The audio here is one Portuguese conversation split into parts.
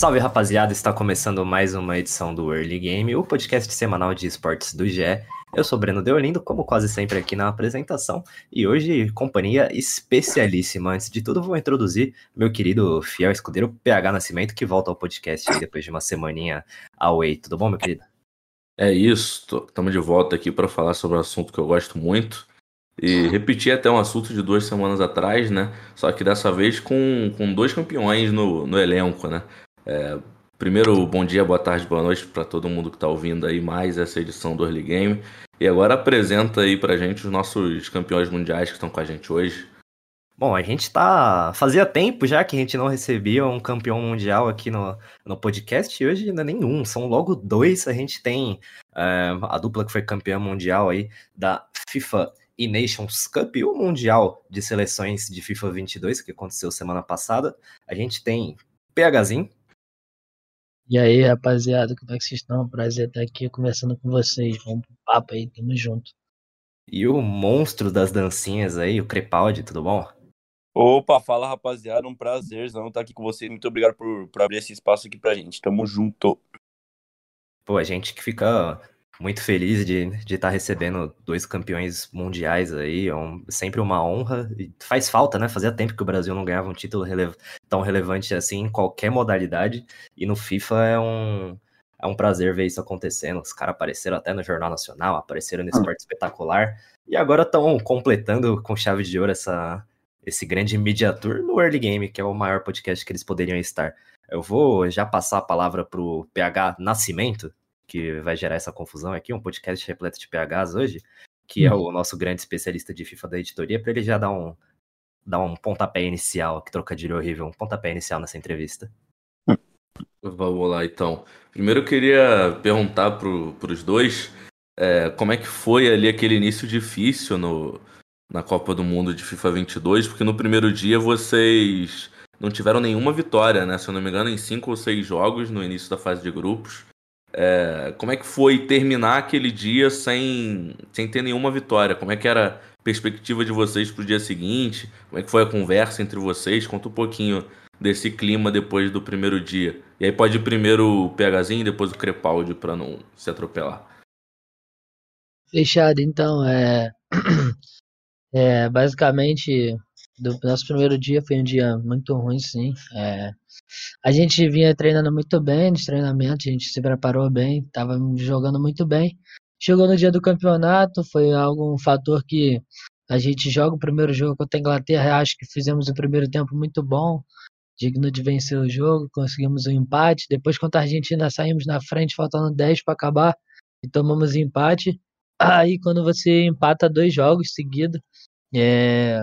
Salve rapaziada, está começando mais uma edição do Early Game, o podcast semanal de esportes do GE. Eu sou Breno Deolindo, como quase sempre aqui na apresentação, e hoje companhia especialíssima. Antes de tudo, vou introduzir meu querido fiel escudeiro PH Nascimento, que volta ao podcast depois de uma semaninha away. Tudo bom, meu querido? É isso, estamos de volta aqui para falar sobre um assunto que eu gosto muito. E repetir até um assunto de duas semanas atrás, né? Só que dessa vez com, com dois campeões no, no elenco, né? É, primeiro, bom dia, boa tarde, boa noite para todo mundo que está ouvindo aí mais essa edição do Early Game. E agora apresenta aí pra gente os nossos campeões mundiais que estão com a gente hoje. Bom, a gente tá. Fazia tempo já que a gente não recebia um campeão mundial aqui no, no podcast, e hoje ainda nenhum, são logo dois. A gente tem é, a dupla que foi campeã mundial aí da FIFA e Nations Cup, o Mundial de Seleções de FIFA 22, que aconteceu semana passada. A gente tem PHzinho. E aí, rapaziada, como é que vocês estão? Prazer estar aqui conversando com vocês. Vamos pro papo aí, tamo junto. E o monstro das dancinhas aí, o Crepaldi, tudo bom? Opa, fala rapaziada, um prazerzão estar aqui com vocês. Muito obrigado por, por abrir esse espaço aqui pra gente. Tamo junto. Pô, a gente que fica muito feliz de estar de tá recebendo dois campeões mundiais aí, é um, sempre uma honra. E faz falta, né? Fazia tempo que o Brasil não ganhava um título rele tão relevante assim em qualquer modalidade. E no FIFA é um, é um prazer ver isso acontecendo. Os caras apareceram até no Jornal Nacional, apareceram no Esporte Espetacular. E agora estão completando com chave de ouro essa, esse grande Media Tour no Early Game, que é o maior podcast que eles poderiam estar. Eu vou já passar a palavra pro PH Nascimento, que vai gerar essa confusão aqui, um podcast repleto de PHs hoje, que é o nosso grande especialista de FIFA da editoria, para ele já dar um, dar um pontapé inicial, que trocadilho horrível, um pontapé inicial nessa entrevista. Vamos lá, então. Primeiro eu queria perguntar para os dois é, como é que foi ali aquele início difícil no, na Copa do Mundo de FIFA 22, porque no primeiro dia vocês não tiveram nenhuma vitória, né? Se eu não me engano, em cinco ou seis jogos no início da fase de grupos. É, como é que foi terminar aquele dia sem, sem ter nenhuma vitória? Como é que era a perspectiva de vocês para o dia seguinte? Como é que foi a conversa entre vocês? Conta um pouquinho desse clima depois do primeiro dia. E aí pode ir primeiro o PHzinho depois o Crepaldi para não se atropelar. Fechado, então. É, é basicamente do nosso primeiro dia foi um dia muito ruim, sim. É, a gente vinha treinando muito bem nos treinamentos, a gente se preparou bem, estava jogando muito bem. Chegou no dia do campeonato, foi algum fator que a gente joga o primeiro jogo contra a Inglaterra, acho que fizemos o primeiro tempo muito bom, digno de vencer o jogo, conseguimos um empate. Depois contra a Argentina saímos na frente, faltando 10 para acabar e tomamos empate. Aí quando você empata dois jogos seguidos, é...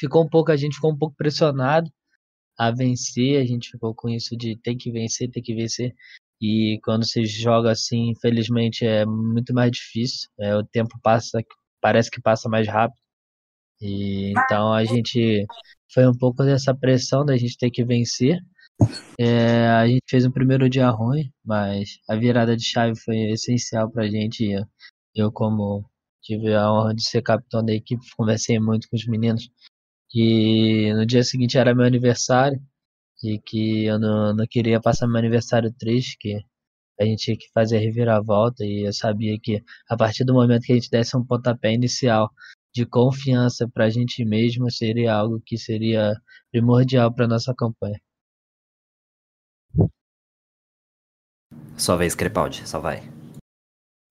ficou um pouco, a gente ficou um pouco pressionado a vencer, a gente ficou com isso de tem que vencer, tem que vencer. E quando você joga assim, infelizmente é muito mais difícil. É, o tempo passa, parece que passa mais rápido. E, então a gente foi um pouco dessa pressão da gente ter que vencer. É, a gente fez um primeiro dia ruim, mas a virada de chave foi essencial pra gente. Eu, eu como tive a honra de ser capitão da equipe, conversei muito com os meninos que no dia seguinte era meu aniversário e que eu não, não queria passar meu aniversário triste, que a gente tinha que fazer a reviravolta e eu sabia que a partir do momento que a gente desse um pontapé inicial de confiança para a gente mesmo seria algo que seria primordial para nossa campanha. Sua vez, Crepaldi, só vai.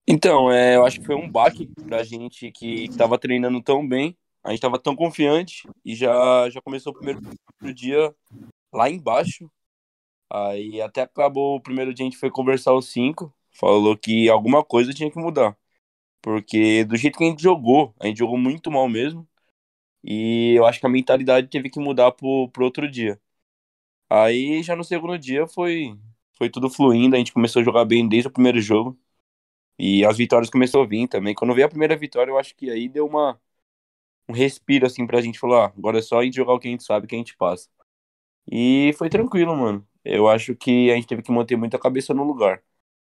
Então, é, eu acho que foi um baque pra gente que estava treinando tão bem a gente estava tão confiante e já, já começou o primeiro, primeiro dia lá embaixo. Aí até acabou o primeiro dia, a gente foi conversar os cinco, falou que alguma coisa tinha que mudar. Porque do jeito que a gente jogou, a gente jogou muito mal mesmo. E eu acho que a mentalidade teve que mudar pro, pro outro dia. Aí já no segundo dia foi, foi tudo fluindo, a gente começou a jogar bem desde o primeiro jogo. E as vitórias começou a vir também. Quando veio a primeira vitória, eu acho que aí deu uma um respiro assim pra gente falar, ah, agora é só a gente jogar o que a gente sabe que a gente passa. E foi tranquilo, mano. Eu acho que a gente teve que manter muito a cabeça no lugar.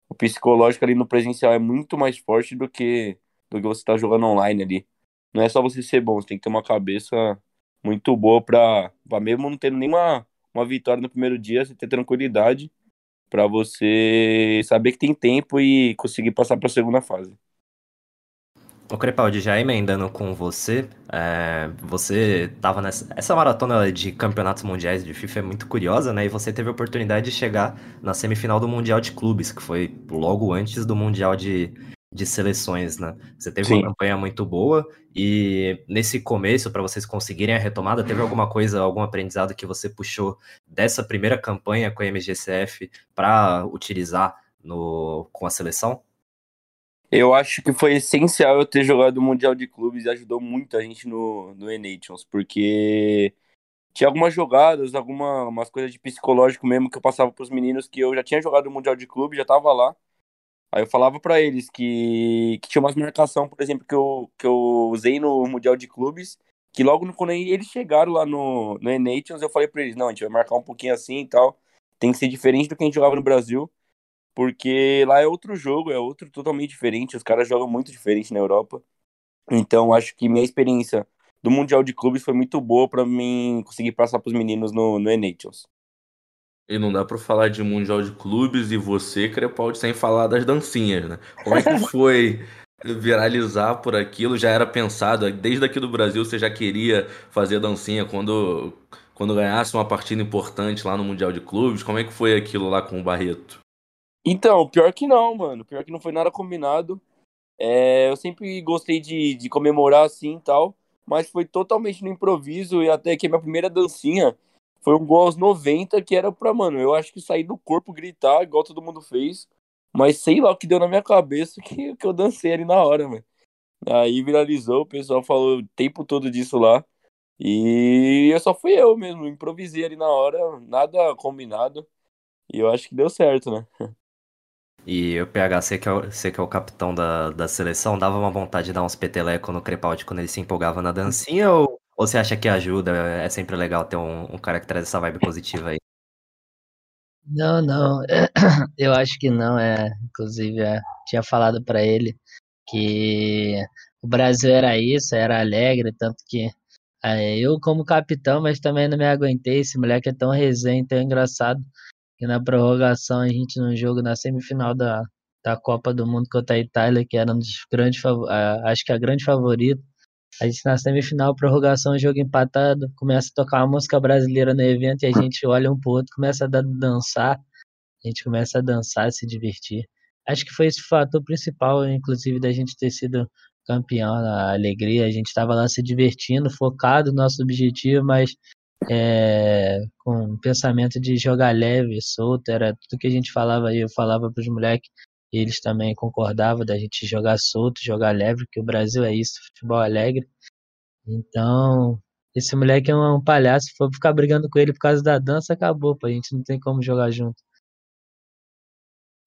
O psicológico ali no presencial é muito mais forte do que do que você tá jogando online ali. Não é só você ser bom, você tem que ter uma cabeça muito boa pra, pra mesmo não tendo nenhuma uma vitória no primeiro dia, você ter tranquilidade para você saber que tem tempo e conseguir passar para a segunda fase. O Crepaldi, já emendando com você, é, você tava nessa essa maratona de campeonatos mundiais de FIFA é muito curiosa, né? E você teve a oportunidade de chegar na semifinal do Mundial de Clubes, que foi logo antes do Mundial de, de Seleções, né? Você teve Sim. uma campanha muito boa e nesse começo, para vocês conseguirem a retomada, teve alguma coisa, algum aprendizado que você puxou dessa primeira campanha com a MGCF para utilizar no, com a seleção? Eu acho que foi essencial eu ter jogado o Mundial de Clubes e ajudou muito a gente no, no E-Nations, porque tinha algumas jogadas, algumas coisas de psicológico mesmo que eu passava pros meninos que eu já tinha jogado o Mundial de Clubes, já tava lá. Aí eu falava para eles que, que tinha umas marcação, por exemplo, que eu, que eu usei no Mundial de Clubes, que logo quando eles chegaram lá no, no E-Nations, eu falei para eles, não, a gente vai marcar um pouquinho assim e tal, tem que ser diferente do que a gente jogava no Brasil. Porque lá é outro jogo, é outro totalmente diferente. Os caras jogam muito diferente na Europa. Então, acho que minha experiência do Mundial de Clubes foi muito boa para mim conseguir passar pros meninos no, no E-Nations. E não dá pra falar de Mundial de Clubes e você, Crepaldi, sem falar das dancinhas, né? Como é que foi viralizar por aquilo? Já era pensado, desde aqui do Brasil você já queria fazer dancinha quando, quando ganhasse uma partida importante lá no Mundial de Clubes? Como é que foi aquilo lá com o Barreto? Então, pior que não, mano. Pior que não foi nada combinado. É, eu sempre gostei de, de comemorar assim e tal, mas foi totalmente no improviso e até que a minha primeira dancinha foi um gol aos 90 que era pra, mano, eu acho que sair do corpo, gritar, igual todo mundo fez, mas sei lá o que deu na minha cabeça que, que eu dancei ali na hora, mano. Aí viralizou, o pessoal falou o tempo todo disso lá. E eu só fui eu mesmo, improvisei ali na hora, nada combinado. E eu acho que deu certo, né? E o PH, você que é o, que é o capitão da, da seleção, dava uma vontade de dar uns peteleco no Crepaldi quando ele se empolgava na dancinha? Ou, ou você acha que ajuda? É sempre legal ter um, um cara que traz essa vibe positiva aí? Não, não, eu acho que não, é, inclusive, é, tinha falado para ele que o Brasil era isso, era alegre, tanto que é, eu como capitão, mas também não me aguentei, esse moleque é tão resenha, tão engraçado, que na prorrogação a gente no jogo, na semifinal da, da Copa do Mundo contra a Itália, que era um dos grandes, acho que a grande favorita, a gente na semifinal, prorrogação, jogo empatado, começa a tocar uma música brasileira no evento e a gente olha um pro outro, começa a dançar, a gente começa a dançar, se divertir. Acho que foi esse fator principal, inclusive, da gente ter sido campeão, a alegria, a gente estava lá se divertindo, focado no nosso objetivo, mas é, com o pensamento de jogar leve, solto, era tudo que a gente falava aí, eu falava para os moleques, eles também concordavam da gente jogar solto, jogar leve, porque o Brasil é isso, futebol alegre. Então, esse moleque é um, palhaço, se for ficar brigando com ele por causa da dança, acabou, pô, a gente não tem como jogar junto.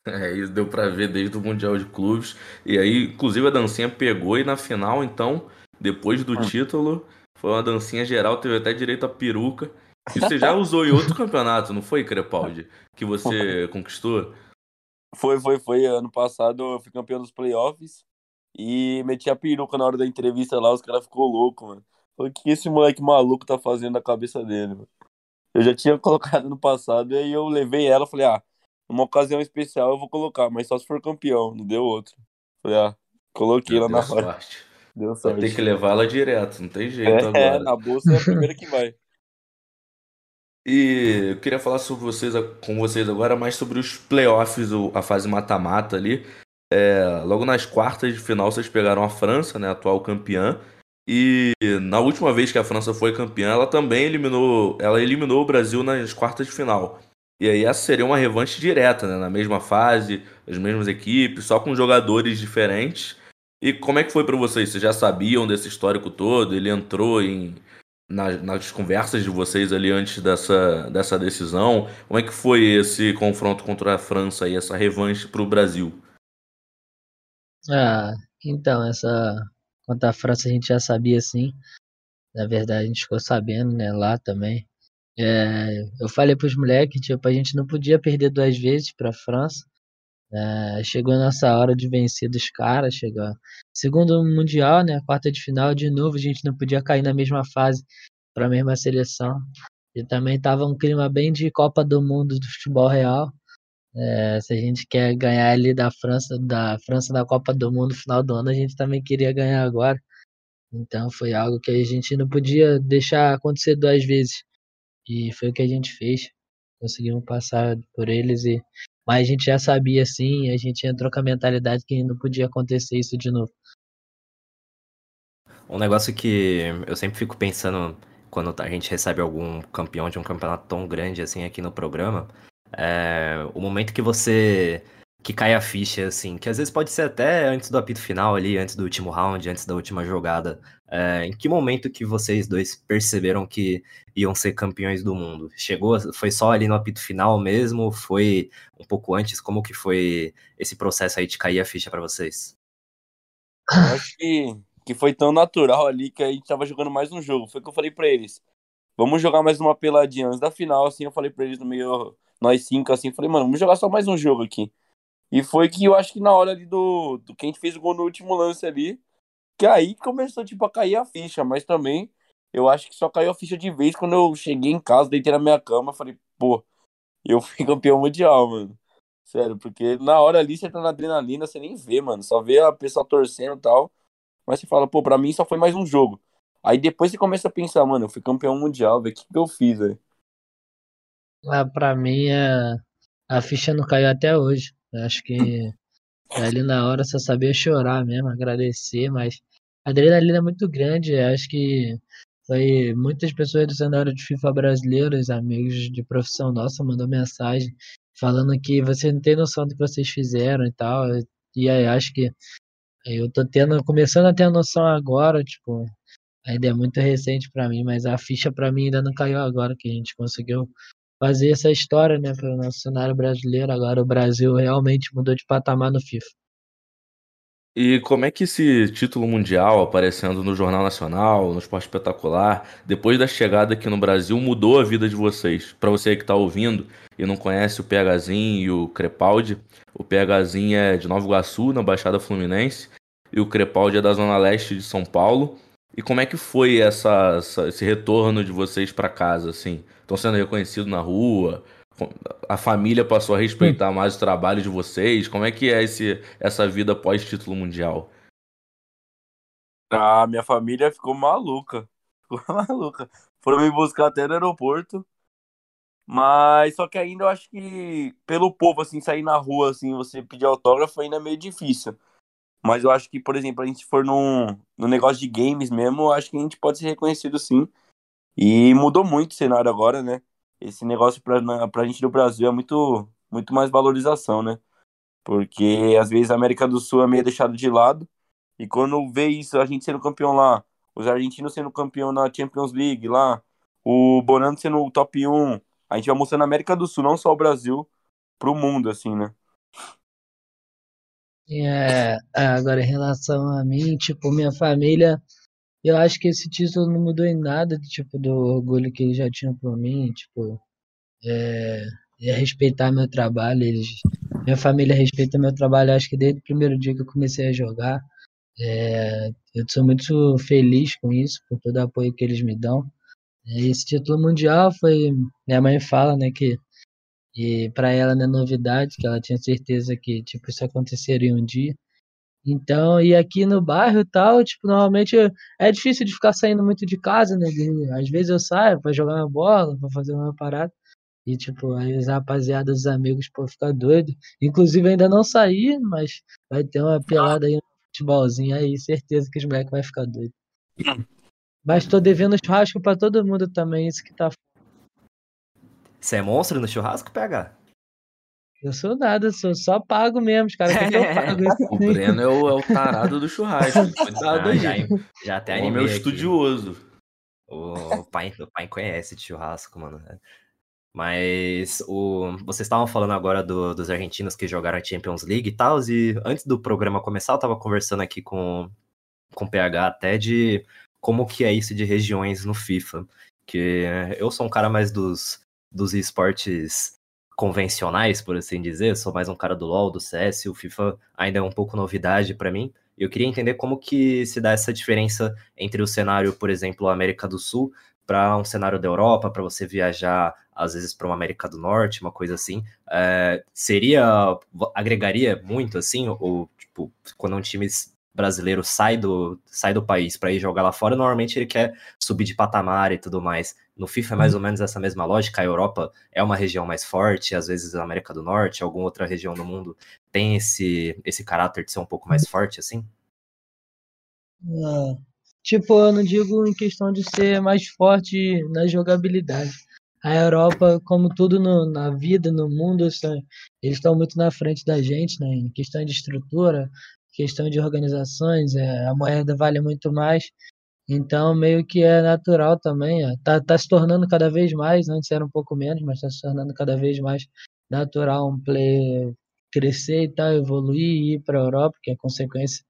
É, isso deu pra ver desde o Mundial de Clubes. E aí, inclusive, a dancinha pegou e na final, então, depois do título, foi uma dancinha geral, teve até direito a peruca. E você já usou em outro campeonato, não foi, Crepaldi? Que você conquistou? Foi, foi, foi. Ano passado eu fui campeão dos playoffs e meti a peruca na hora da entrevista lá, os caras ficou louco, mano. Falei, o que esse moleque maluco tá fazendo na cabeça dele, mano? Eu já tinha colocado no passado, e aí eu levei ela, falei, ah, numa ocasião especial eu vou colocar, mas só se for campeão, não deu outro. Falei, ah, coloquei Já ela na deu hora. sorte. Deu Vai sorte. ter que levar ela direto, não tem jeito É, agora. na bolsa é a primeira que vai. E eu queria falar sobre vocês, com vocês agora mais sobre os playoffs, a fase mata-mata ali. É, logo nas quartas de final vocês pegaram a França, né, atual campeã. E na última vez que a França foi campeã, ela também eliminou, ela eliminou o Brasil nas quartas de final. E aí essa seria uma revanche direta, né, na mesma fase, as mesmas equipes, só com jogadores diferentes. E como é que foi pra vocês? Vocês já sabiam desse histórico todo? Ele entrou em nas, nas conversas de vocês ali antes dessa, dessa decisão? Como é que foi esse confronto contra a França e essa revanche pro Brasil? Ah, então, essa. Quanto à França a gente já sabia sim. Na verdade, a gente ficou sabendo, né, lá também. É, eu falei pros moleques, tipo, a gente não podia perder duas vezes pra França. É, chegou nossa hora de vencer dos caras, chegou. Segundo Mundial, né, quarta de final, de novo a gente não podia cair na mesma fase para a mesma seleção. E também tava um clima bem de Copa do Mundo do futebol real. É, se a gente quer ganhar ali da França, da França da Copa do Mundo final do ano, a gente também queria ganhar agora. Então foi algo que a gente não podia deixar acontecer duas vezes. E foi o que a gente fez. Conseguimos passar por eles e mas a gente já sabia assim, a gente entrou com a mentalidade que não podia acontecer isso de novo. Um negócio que eu sempre fico pensando quando a gente recebe algum campeão de um campeonato tão grande assim aqui no programa, é o momento que você que cai a ficha, assim, que às vezes pode ser até antes do apito final ali, antes do último round, antes da última jogada. É, em que momento que vocês dois perceberam que iam ser campeões do mundo? Chegou, foi só ali no apito final mesmo? Foi um pouco antes? Como que foi esse processo aí de cair a ficha para vocês? Eu acho que, que foi tão natural ali que a gente tava jogando mais um jogo. Foi o que eu falei pra eles. Vamos jogar mais uma peladinha antes da final, assim, eu falei pra eles no meio, nós cinco, assim, falei, mano, vamos jogar só mais um jogo aqui. E foi que eu acho que na hora ali do, do que a gente fez o gol no último lance ali, que aí começou, tipo, a cair a ficha, mas também eu acho que só caiu a ficha de vez quando eu cheguei em casa, deitei na minha cama, falei, pô, eu fui campeão mundial, mano. Sério, porque na hora ali você tá na adrenalina, você nem vê, mano. Só vê a pessoa torcendo e tal. Mas você fala, pô, pra mim só foi mais um jogo. Aí depois você começa a pensar, mano, eu fui campeão mundial, velho, o que, que eu fiz, velho? Ah, pra mim, a, a ficha não caiu até hoje. Acho que ali na hora só sabia chorar mesmo, agradecer, mas a adrenalina é muito grande. Acho que foi muitas pessoas do cenário de FIFA brasileiro, os amigos de profissão nossa, mandou mensagem falando que você não tem noção do que vocês fizeram e tal. E aí acho que eu tô tendo, começando a ter noção agora, tipo, ainda é muito recente pra mim, mas a ficha pra mim ainda não caiu agora que a gente conseguiu fazer essa história, né, para o nosso cenário brasileiro. Agora o Brasil realmente mudou de patamar no FIFA. E como é que esse título mundial aparecendo no Jornal Nacional, no Esporte Espetacular, depois da chegada aqui no Brasil, mudou a vida de vocês? Para você que está ouvindo e não conhece o PHzinho e o Crepaldi, o PHzinho é de Nova Iguaçu, na Baixada Fluminense, e o Crepaldi é da Zona Leste de São Paulo. E como é que foi essa, essa esse retorno de vocês para casa, assim? Estão sendo reconhecidos na rua? A família passou a respeitar mais o trabalho de vocês? Como é que é esse, essa vida pós-título mundial? A minha família ficou maluca. Ficou maluca. Foram me buscar até no aeroporto. Mas só que ainda eu acho que pelo povo, assim, sair na rua, assim, você pedir autógrafo ainda é meio difícil. Mas eu acho que, por exemplo, a gente for num, num negócio de games mesmo, eu acho que a gente pode ser reconhecido sim. E mudou muito o cenário agora, né? Esse negócio pra, pra gente do Brasil é muito, muito mais valorização, né? Porque às vezes a América do Sul é meio deixado de lado. E quando vê isso, a gente sendo campeão lá, os argentinos sendo campeão na Champions League lá, o Bonano sendo o top 1, a gente vai mostrando a América do Sul, não só o Brasil, pro mundo, assim, né? É, agora em relação a mim, tipo, minha família eu acho que esse título não mudou em nada, tipo, do orgulho que eles já tinham por mim, tipo, é, é respeitar meu trabalho, eles, minha família respeita meu trabalho, acho que desde o primeiro dia que eu comecei a jogar, é, eu sou muito feliz com isso, por todo o apoio que eles me dão. Esse título mundial foi, minha mãe fala, né, que e para ela não é novidade, que ela tinha certeza que tipo isso aconteceria um dia. Então, e aqui no bairro e tal, tipo, normalmente é difícil de ficar saindo muito de casa, né? Às vezes eu saio pra jogar uma bola, pra fazer uma parada. E, tipo, aí os rapaziada, os amigos, pô, ficar doido. Inclusive, ainda não saí, mas vai ter uma pelada aí, um futebolzinho aí, certeza que os moleques vão ficar doido. Mas tô devendo churrasco pra todo mundo também, isso que tá. Você é monstro no churrasco, PH? Eu sou nada, sou só pago mesmo, os caras querem que eu pago. o Breno é o, é o tarado do churrasco. Cuidado aí. Já, já até animei. O meu estudioso. O, o, pai, o pai conhece de churrasco, mano. Mas o, vocês estavam falando agora do- dos argentinos que jogaram a Champions League e tal, e antes do programa começar, eu tava conversando aqui com, com o PH até de como que é isso de regiões no FIFA. Que eu sou um cara mais dos, dos esportes convencionais, por assim dizer, sou mais um cara do LoL, do CS, o FIFA ainda é um pouco novidade pra mim. Eu queria entender como que se dá essa diferença entre o cenário, por exemplo, América do Sul, para um cenário da Europa, para você viajar às vezes para uma América do Norte, uma coisa assim. É, seria agregaria muito assim, ou tipo, quando um time brasileiro sai do, sai do país para ir jogar lá fora, normalmente ele quer subir de patamar e tudo mais. No FIFA é mais ou menos essa mesma lógica. A Europa é uma região mais forte, às vezes a América do Norte, alguma outra região do mundo tem esse, esse caráter de ser um pouco mais forte, assim? Ah, tipo, eu não digo em questão de ser mais forte na jogabilidade. A Europa, como tudo no- na vida, no mundo, eles estão muito na frente da gente, né? Em questão de estrutura, questão de organizações, é, a moeda vale muito mais. Então, meio que é natural também. ó. Tá, tá se tornando cada vez mais, antes era um pouco menos, mas está se tornando cada vez mais natural um player crescer e tal, evoluir e ir para a Europa, que é consequência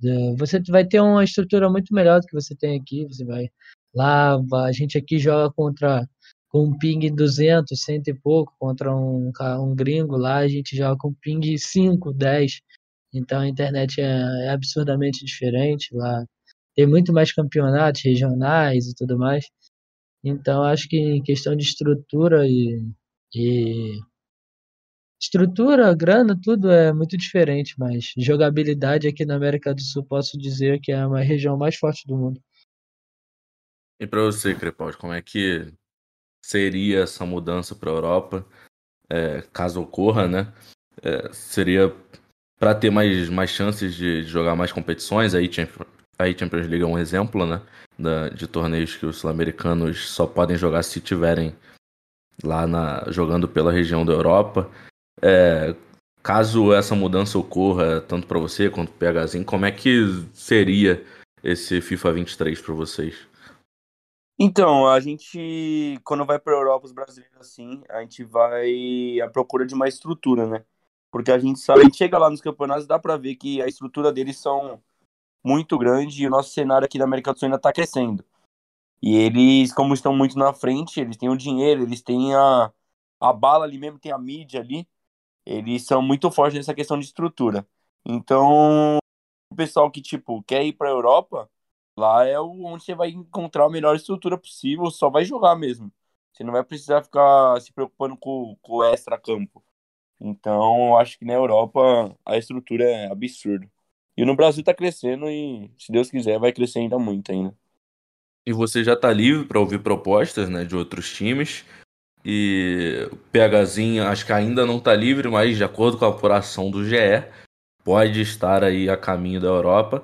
de- você vai ter uma estrutura muito melhor do que você tem aqui. Você vai lá, a gente aqui joga contra com um ping 200, cento e pouco, contra um, um gringo lá, a gente joga com ping 5, 10. Então a internet é, é absurdamente diferente lá. Tem muito mais campeonatos regionais e tudo mais. Então acho que em questão de estrutura e, e Estrutura, grana, tudo é muito diferente, mas jogabilidade aqui na América do Sul posso dizer que é a região mais forte do mundo. E para você, Crepaldi, como é que seria essa mudança para a Europa, é, caso ocorra, né? É, seria para ter mais, mais chances de, de jogar mais competições, aí Champions, aí Champions League é um exemplo, né? Da, de torneios que os sul-americanos só podem jogar se tiverem lá na, jogando pela região da Europa. É, caso essa mudança ocorra, tanto para você quanto para o PHzinho, como é que seria esse FIFA 23 para vocês? Então, a gente, quando vai para a Europa, os brasileiros assim, a gente vai à procura de uma estrutura, né? Porque a gente sabe, a gente chega lá nos campeonatos dá para ver que a estrutura deles são muito grande e o nosso cenário aqui da América do Sul ainda está crescendo. E eles, como estão muito na frente, eles têm o dinheiro, eles têm a, a bala ali mesmo, tem a mídia ali, eles são muito fortes nessa questão de estrutura. Então, o pessoal que, tipo, quer ir para a Europa, Lá é onde você vai encontrar a melhor estrutura possível, só vai jogar mesmo. Você não vai precisar ficar se preocupando com o extra-campo. Então, eu acho que na Europa a estrutura é absurda. E no Brasil tá crescendo e, se Deus quiser, vai crescer ainda muito ainda. E você já tá livre para ouvir propostas, né, de outros times. E o PHzinho acho que ainda não tá livre, mas de acordo com a apuração do GE, pode estar aí a caminho da Europa.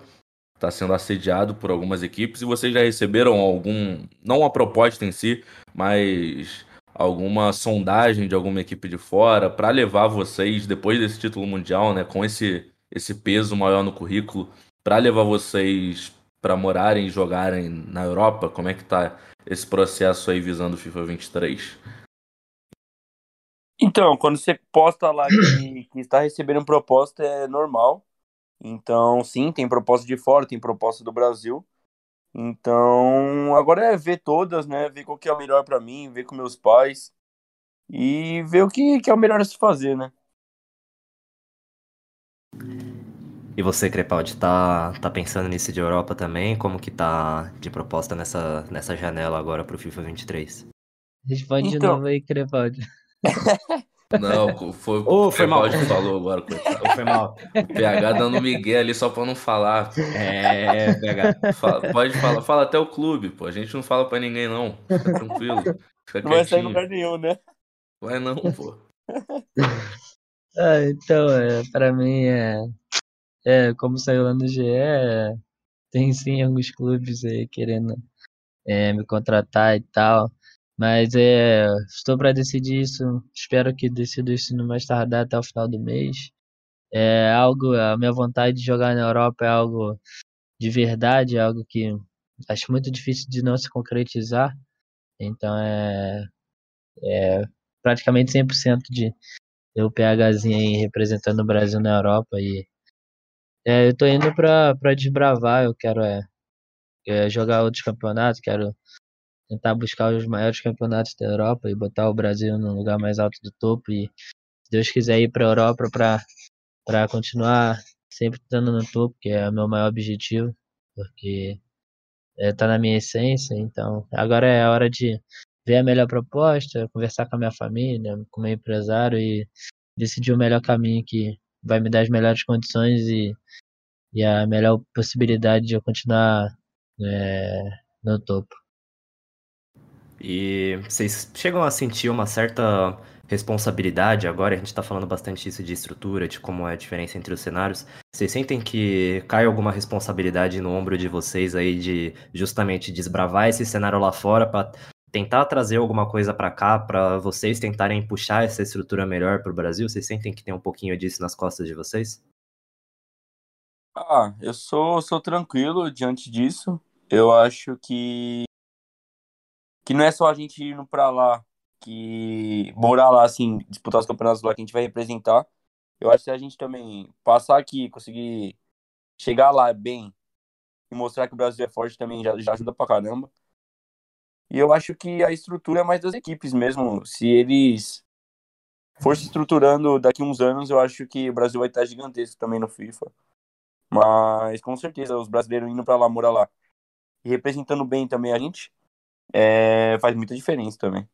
Está sendo assediado por algumas equipes e vocês já receberam algum, não uma proposta em si, mas alguma sondagem de alguma equipe de fora para levar vocês depois desse título mundial, né, com esse esse peso maior no currículo, para levar vocês para morarem e jogarem na Europa? Como é que tá esse processo aí visando o FIFA 23? Então, quando você posta lá que, que está recebendo proposta, é normal. Então, sim, tem proposta de fora, tem proposta do Brasil. Então, agora é ver todas, né? Ver qual que é o melhor pra mim, ver com meus pais e ver o que, que é o melhor a se fazer, né? E você, Crepaldi, tá, tá pensando nisso de Europa também? Como que tá de proposta nessa, nessa janela agora pro FIFA 23? Responde de Então. novo aí, Crepaldi. Não, foi Ô, o foi mal. Que falou agora, coitado. Foi mal. PH dando migué ali só pra não falar. É, PH. Fala- pode falar, fala até o clube, pô. A gente não fala pra ninguém, não. Fica tranquilo. Fica Não vai sair lugar nenhum, né? Vai não, pô. Ah, então, é, pra mim, é, é, como saiu lá no GE, é, tem sim alguns clubes aí querendo é, me contratar e tal, mas é, estou para decidir isso, espero que decida isso no mais tardar até o final do mês. É algo, a minha vontade de jogar na Europa é algo de verdade, é algo que acho muito difícil de não se concretizar, então é, é praticamente 100% de eu PHzinho aí representando o Brasil na Europa e é, eu tô indo pra desbravar, eu quero é, é, jogar outros campeonatos, quero tentar buscar os maiores campeonatos da Europa e botar o Brasil no lugar mais alto do topo e se Deus quiser ir pra Europa pra, pra continuar sempre estando no topo, que é o meu maior objetivo, porque é, tá na minha essência, então agora é a hora de ver a melhor proposta, conversar com a minha família, com o meu empresário e decidir o melhor caminho que vai me dar as melhores condições e, e a melhor possibilidade de eu continuar é, no topo. E vocês chegam a sentir uma certa responsabilidade agora? A gente está falando bastante isso de estrutura, de como é a diferença entre os cenários. Vocês sentem que cai alguma responsabilidade no ombro de vocês aí de justamente desbravar esse cenário lá fora para tentar trazer alguma coisa para cá, para vocês tentarem puxar essa estrutura melhor para o Brasil? Vocês sentem que tem um pouquinho disso nas costas de vocês? Ah, eu sou, sou tranquilo diante disso. Eu acho que que não é só a gente indo para lá, que morar lá, assim, disputar os campeonatos lá que a gente vai representar. Eu acho que a gente também passar aqui, conseguir chegar lá bem e mostrar que o Brasil é forte também já, já ajuda pra caramba. E eu acho que a estrutura é mais das equipes mesmo. Se eles for se estruturando daqui uns anos, eu acho que o Brasil vai estar gigantesco também no FIFA. Mas com certeza, os brasileiros indo para lá, morar lá e representando bem também a gente, é, faz muita diferença também.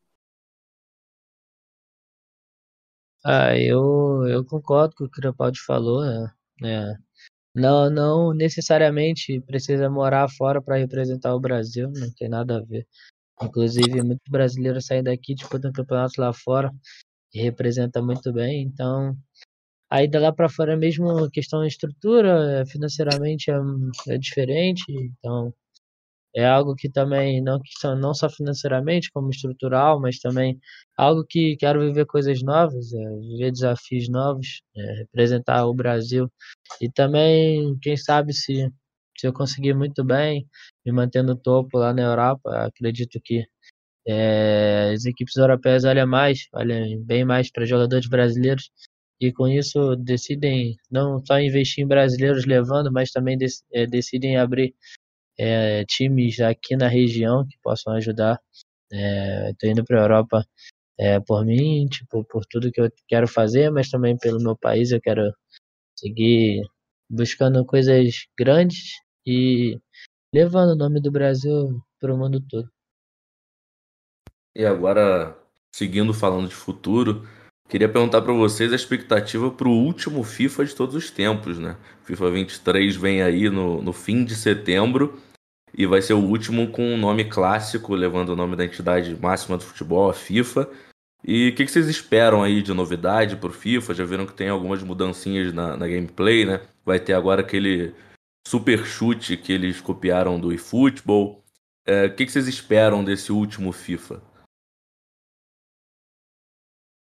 Ah, eu, eu concordo com o que o Crepaldi falou, né? É, não, não necessariamente precisa morar fora para representar o Brasil, não tem nada a ver. Inclusive, muitos brasileiros saem daqui disputam campeonatos lá fora e representa muito bem. Então, a ida lá para fora é mesmo questão de estrutura, financeiramente é, é diferente. Então, é algo que também, não, não só financeiramente, como estrutural, mas também algo que quero viver coisas novas, é, viver desafios novos, é, representar o Brasil. E também, quem sabe, se, se eu conseguir muito bem, me manter no topo lá na Europa, acredito que é, as equipes europeias olham mais, olham bem mais para jogadores brasileiros e com isso decidem não só investir em brasileiros levando, mas também é, decidem abrir é, times aqui na região que possam ajudar. Estou indo para a Europa é, por mim, tipo, por tudo que eu quero fazer, mas também pelo meu país. Eu quero seguir buscando coisas grandes e levando o nome do Brasil para o mundo todo. E agora, seguindo falando de futuro, queria perguntar para vocês a expectativa para o último FIFA de todos os tempos, né? FIFA 23 vem aí no, no fim de setembro e vai ser o último com um nome clássico, levando o nome da entidade máxima do futebol, a FIFA. E o que, que, vocês esperam aí de novidade pro FIFA? Já viram que tem algumas mudancinhas na, na gameplay, né? Vai ter agora aquele super chute que eles copiaram do eFootball. É, o que, que, vocês esperam desse último FIFA?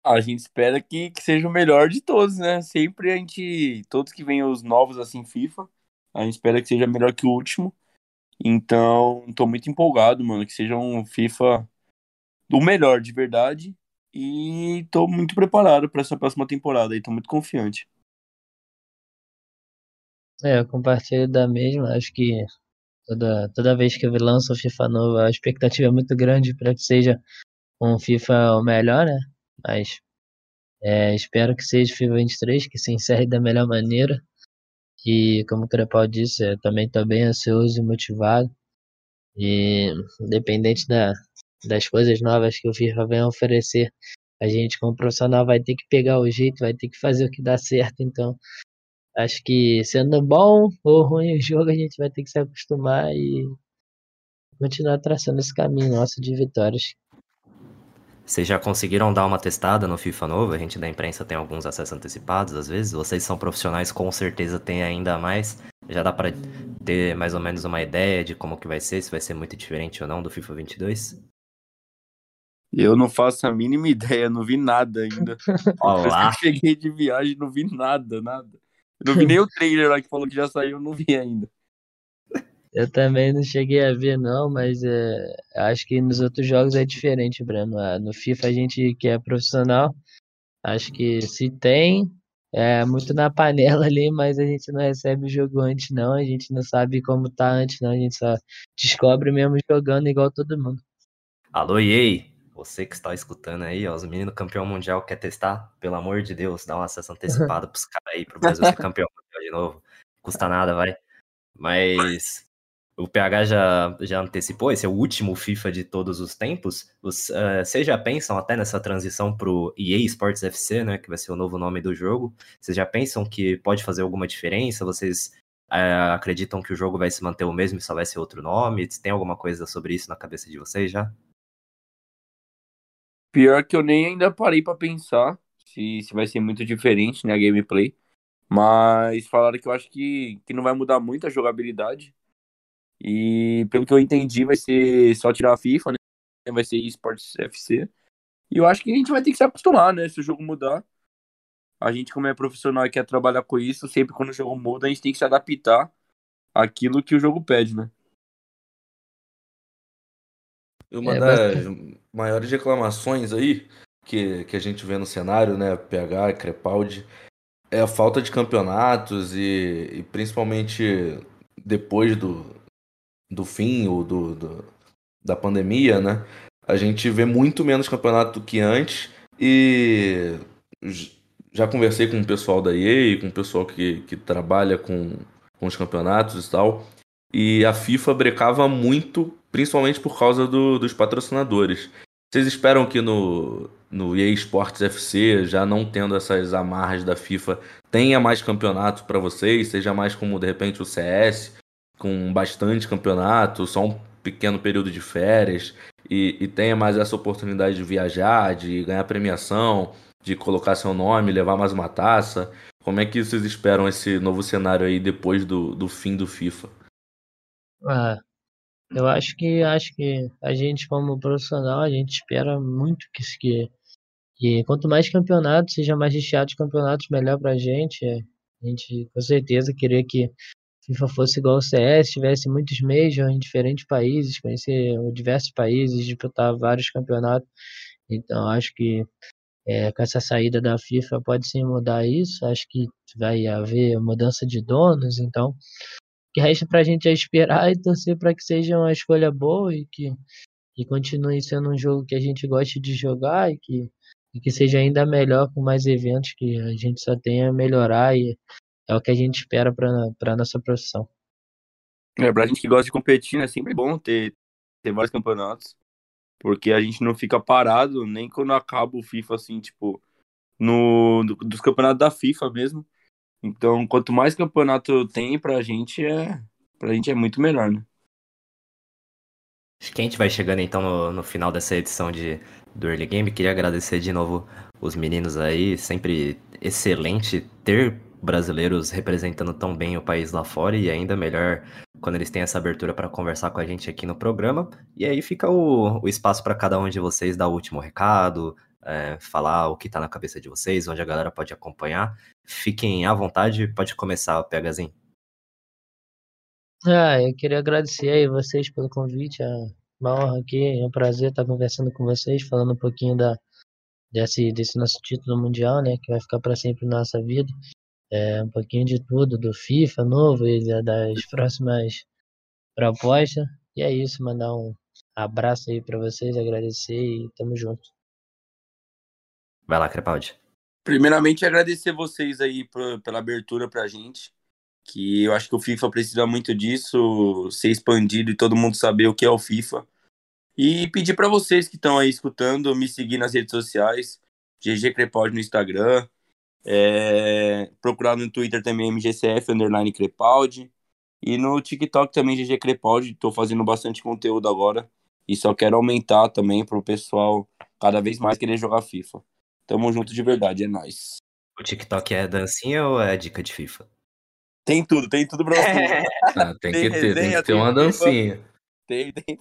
A gente espera que, que seja o melhor de todos, né? Sempre a gente. Todos que vêm os novos assim, FIFA, a gente espera que seja melhor que o último. Então, tô muito empolgado, mano, que seja um FIFA do melhor de verdade. E tô muito preparado para essa próxima temporada aí, tô muito confiante. É, eu compartilho da mesma, acho que toda, toda vez que eu lanço o FIFA novo, a expectativa é muito grande para que seja um FIFA o melhor, né? Mas é, espero que seja o FIFA 23, que se encerre da melhor maneira. E como o Crepal disse, eu também estou bem ansioso e motivado. E independente da, das coisas novas que o FIFA vem oferecer, a gente como profissional vai ter que pegar o jeito, vai ter que fazer o que dá certo. Então, acho que sendo bom ou ruim o jogo, a gente vai ter que se acostumar e continuar traçando esse caminho nosso de vitórias. Vocês já conseguiram dar uma testada no FIFA novo? A gente da imprensa tem alguns acessos antecipados, às vezes. Vocês são profissionais, com certeza tem ainda mais. Já dá para ter mais ou menos uma ideia de como que vai ser, se vai ser muito diferente ou não do FIFA 22? Eu não faço a mínima ideia, não vi nada ainda. Olá! Eu cheguei de viagem, não vi nada, nada. Eu não vi nem o trailer lá que falou que já saiu, não vi ainda. Eu também não cheguei a ver, não, mas é, acho que nos outros jogos é diferente, Breno. Ah, No FIFA a gente que é profissional, acho que se tem, é muito na panela ali, mas a gente não recebe o jogo antes, não. A gente não sabe como tá antes, não. A gente só descobre mesmo jogando igual todo mundo. Alô, EA, você que está escutando aí, ó, os meninos campeão mundial quer testar? Pelo amor de Deus, dá um acesso antecipado pros caras aí, pro Brasil ser campeão mundial de novo. Custa nada, vai. Mas o PH já, já antecipou, esse é o último FIFA de todos os tempos. Os, eh, Vocês já pensam até nessa transição pro EA Sports FC, né, que vai ser o novo nome do jogo? Vocês já pensam que pode fazer alguma diferença? Vocês eh, acreditam que o jogo vai se manter o mesmo e só vai ser outro nome? Tem alguma coisa sobre isso na cabeça de vocês já? Pior que eu nem ainda parei pra pensar se, se vai ser muito diferente, né, gameplay. Mas falaram que eu acho que, que não vai mudar muito a jogabilidade. E pelo que eu entendi, vai ser só tirar a FIFA, né? Vai ser eSports FC. E eu acho que a gente vai ter que se acostumar, né? Se o jogo mudar. A gente, como é profissional e quer trabalhar com isso, sempre quando o jogo muda, a gente tem que se adaptar àquilo que o jogo pede, né? Uma É, das maiores reclamações aí que, que a gente vê no cenário, né, PH, Crepaldi, é a falta de campeonatos e, e principalmente depois do, do fim ou do, do- da pandemia, né, a gente vê muito menos campeonato do que antes e já conversei com o pessoal da EA, com o pessoal que, que trabalha com, com os campeonatos e tal, e a FIFA brecava muito, principalmente por causa do- dos patrocinadores. Vocês esperam que no, no EA Sports FC, já não tendo essas amarras da FIFA, tenha mais campeonato para vocês? Seja mais como, de repente, o CS, com bastante campeonato, só um pequeno período de férias, e, e tenha mais essa oportunidade de viajar, de ganhar premiação, de colocar seu nome, levar mais uma taça? Como é que vocês esperam esse novo cenário aí depois do, do fim do FIFA? Ah, eu acho que acho que a gente como profissional, a gente espera muito que, que, que quanto mais campeonatos, seja mais recheado de campeonatos, melhor pra gente. É, A gente com certeza queria que FIFA fosse igual ao CS, tivesse muitos majors em diferentes países, conhecer diversos países, disputar vários campeonatos. Então acho que é, com essa saída da FIFA pode sim mudar isso. Acho que vai haver mudança de donos, então o que resta pra gente é esperar e torcer para que seja uma escolha boa e que, que continue sendo um jogo que a gente goste de jogar e que, e que seja ainda melhor com mais eventos que a gente só tenha a melhorar e é o que a gente espera para nossa profissão. É, pra gente que gosta de competir, né, é sempre bom ter, ter vários campeonatos. Porque a gente não fica parado nem quando acaba o FIFA, assim, tipo, no, do- dos campeonatos da FIFA mesmo. Então, quanto mais campeonato tem pra gente, é, pra gente é muito melhor, né? Acho que a gente vai chegando então no, no final dessa edição de, do Early Game. Queria agradecer de novo os meninos aí. Sempre excelente ter brasileiros representando tão bem o país lá fora e ainda melhor quando eles têm essa abertura para conversar com a gente aqui no programa. E aí fica o, o espaço para cada um de vocês dar o último recado, é, falar o que tá na cabeça de vocês, onde a galera pode acompanhar. Fiquem à vontade, pode começar, PHzinho. Ah, eu queria agradecer aí vocês pelo convite, é uma honra aqui, é um prazer estar conversando com vocês, falando um pouquinho da, desse, desse nosso título mundial, né, que vai ficar para sempre na nossa vida. É, um pouquinho de tudo, do FIFA novo e da- das próximas propostas. E é isso, mandar um abraço aí para vocês, agradecer e tamo junto. Vai lá, Crepaldi. Primeiramente, agradecer vocês aí por- pela abertura pra gente. Que eu acho que o FIFA precisa muito disso, ser expandido e todo mundo saber o que é o FIFA. E pedir pra vocês que estão aí escutando, me seguir nas redes sociais, GG Crepaldi no Instagram, é, procurar no Twitter também MGCF underline Crepaldi. E no TikTok também GG Crepaldi, tô fazendo bastante conteúdo agora. E só quero aumentar também pro pessoal cada vez mais querer jogar FIFA. Tamo junto de verdade, é nóis. O TikTok é dancinha ou é dica de FIFA? Tem tudo, tem tudo pra você. Ah, tem, Tem que ter, tem resenha, que ter tem uma dancinha. tem, tem.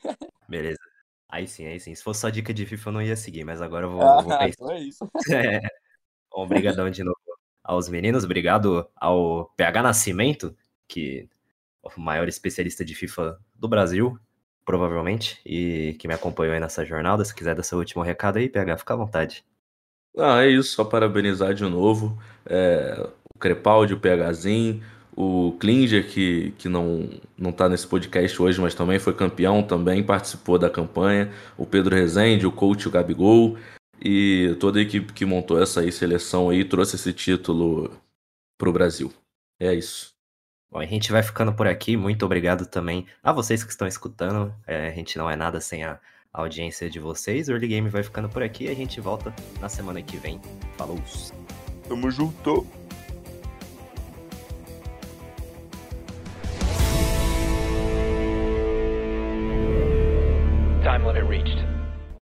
Beleza. Aí sim, aí sim. Se fosse só dica de FIFA, eu não ia seguir, mas agora eu vou, vou Ah, pensar. então é isso. É. Bom, Obrigadão de novo aos meninos, obrigado ao PH Nascimento, que o maior especialista de FIFA do Brasil, provavelmente, e que me acompanhou aí nessa jornada. Se quiser dar seu último recado aí, PH, fica à vontade. Ah, é isso, só parabenizar de novo é, o Crepaldi, o PHzinho, o Klinger, que, que não, não tá nesse podcast hoje, mas também foi campeão, também participou da campanha, o Pedro Rezende, o coach, o Gabigol, e toda a equipe que montou essa aí, seleção aí, trouxe esse título pro Brasil. É isso. Bom, a gente vai ficando por aqui. Muito obrigado também a vocês que estão escutando. É, a gente não é nada sem a audiência de vocês. O Early Game vai ficando por aqui e a gente volta na semana que vem. Falou! Tamo junto. time it reached.